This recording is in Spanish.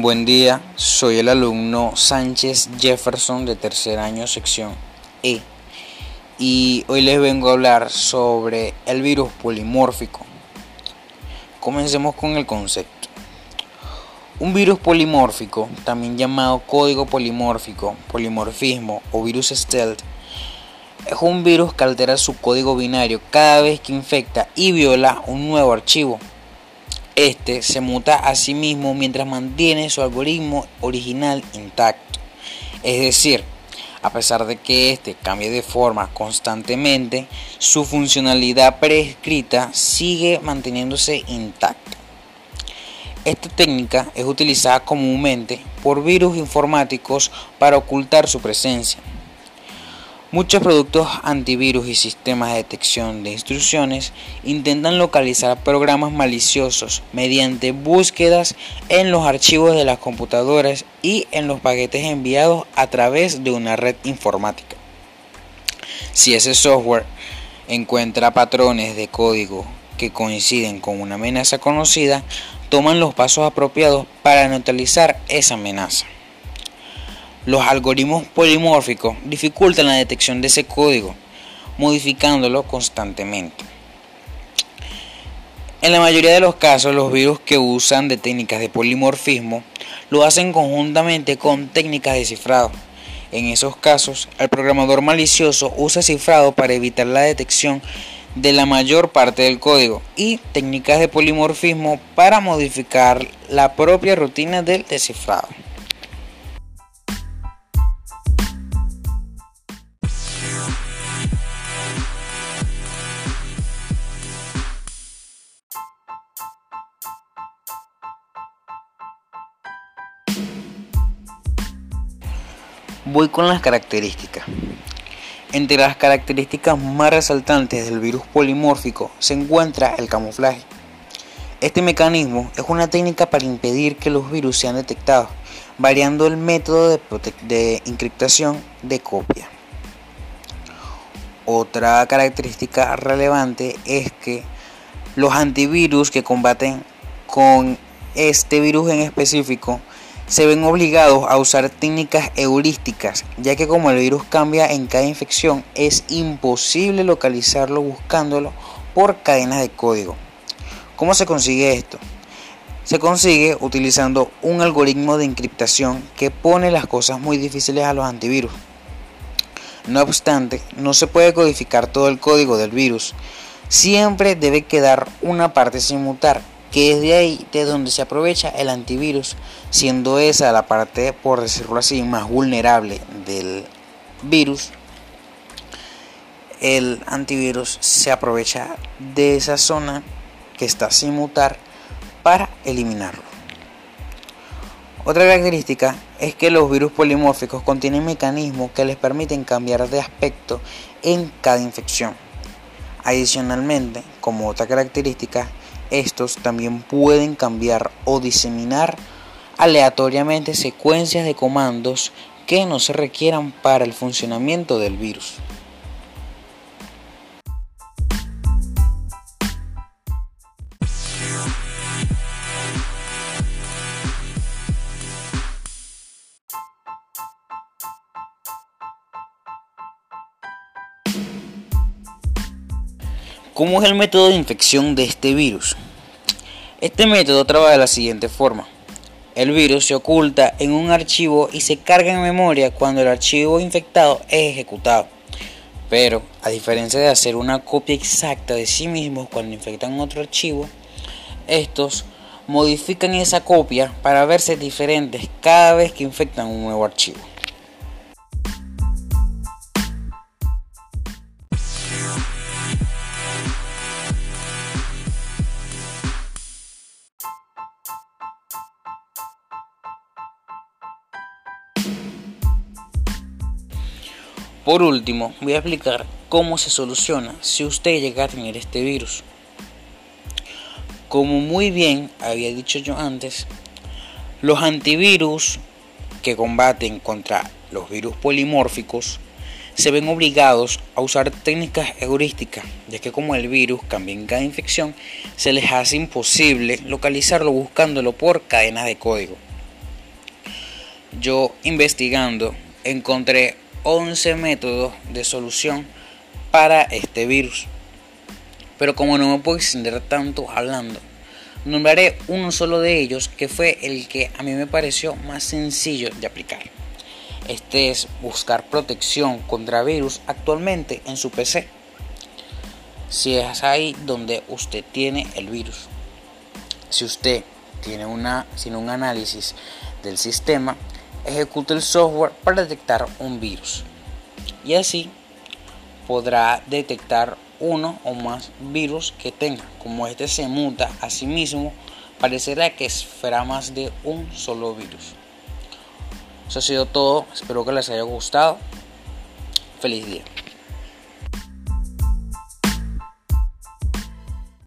Buen día, soy el alumno Sánchez Jefferson de tercer año sección E y hoy les vengo a hablar sobre el virus polimórfico. Comencemos con el concepto. Un virus polimórfico, también llamado código polimórfico, polimorfismo o virus stealth, es un virus que altera su código binario cada vez que infecta y viola un nuevo archivo este se muta a sí mismo mientras mantiene su algoritmo original intacto. Es decir, a pesar de que este cambie de forma constantemente, su funcionalidad prescrita sigue manteniéndose intacta. Esta técnica es utilizada comúnmente por virus informáticos para ocultar su presencia. Muchos productos antivirus y sistemas de detección de instrucciones intentan localizar programas maliciosos mediante búsquedas en los archivos de las computadoras y en los paquetes enviados a través de una red informática. Si ese software encuentra patrones de código que coinciden con una amenaza conocida, toman los pasos apropiados para neutralizar esa amenaza. Los algoritmos polimórficos dificultan la detección de ese código, modificándolo constantemente. En la mayoría de los casos, los virus que usan de técnicas de polimorfismo lo hacen conjuntamente con técnicas de cifrado. En esos casos, el programador malicioso usa cifrado para evitar la detección de la mayor parte del código y técnicas de polimorfismo para modificar la propia rutina del descifrado. Voy con las características. Entre las características más resaltantes del virus polimórfico se encuentra el camuflaje. Este mecanismo es una técnica para impedir que los virus sean detectados, variando el método de, encriptación de copia. Otra característica relevante es que los antivirus que combaten con este virus en específico se ven obligados a usar técnicas heurísticas, ya que como el virus cambia en cada infección, es imposible localizarlo buscándolo por cadenas de código. ¿Cómo se consigue esto? Se consigue utilizando un algoritmo de encriptación que pone las cosas muy difíciles a los antivirus. No obstante, no se puede codificar todo el código del virus. Siempre debe quedar una parte sin mutar que es de ahí de donde se aprovecha el antivirus, siendo esa la parte, por decirlo así, más vulnerable del virus. El antivirus se aprovecha de esa zona que está sin mutar para eliminarlo. Otra característica es que los virus polimórficos contienen mecanismos que les permiten cambiar de aspecto en cada infección. Adicionalmente, como otra característica, estos también pueden cambiar o diseminar aleatoriamente secuencias de comandos que no se requieran para el funcionamiento del virus. ¿Cómo es el método de infección de este virus? Este método trabaja de la siguiente forma. El virus se oculta en un archivo y se carga en memoria cuando el archivo infectado es ejecutado. Pero, a diferencia de hacer una copia exacta de sí mismos cuando infectan otro archivo, estos modifican esa copia para verse diferentes cada vez que infectan un nuevo archivo. Por último, voy a explicar cómo se soluciona si usted llega a tener este virus. Como muy bien había dicho yo antes, los antivirus que combaten contra los virus polimórficos se ven obligados a usar técnicas heurísticas, ya que como el virus cambia en cada infección, se les hace imposible localizarlo buscándolo por cadenas de código. yo investigando encontré 11 métodos de solución para este virus. Pero como no me puedo extender tanto hablando, nombraré uno solo de ellos que fue el que a mí me pareció más sencillo de aplicar. Este es buscar protección contra virus actualmente en su PC. Si es ahí donde usted tiene el virus. Si usted tiene, una, tiene un análisis del sistema, ejecute el software para detectar un virus. Y así podrá detectar uno o más virus que tenga. Como este se muta a sí mismo, parecerá que fuera más de un solo virus. Eso ha sido todo. Espero que les haya gustado. Feliz día.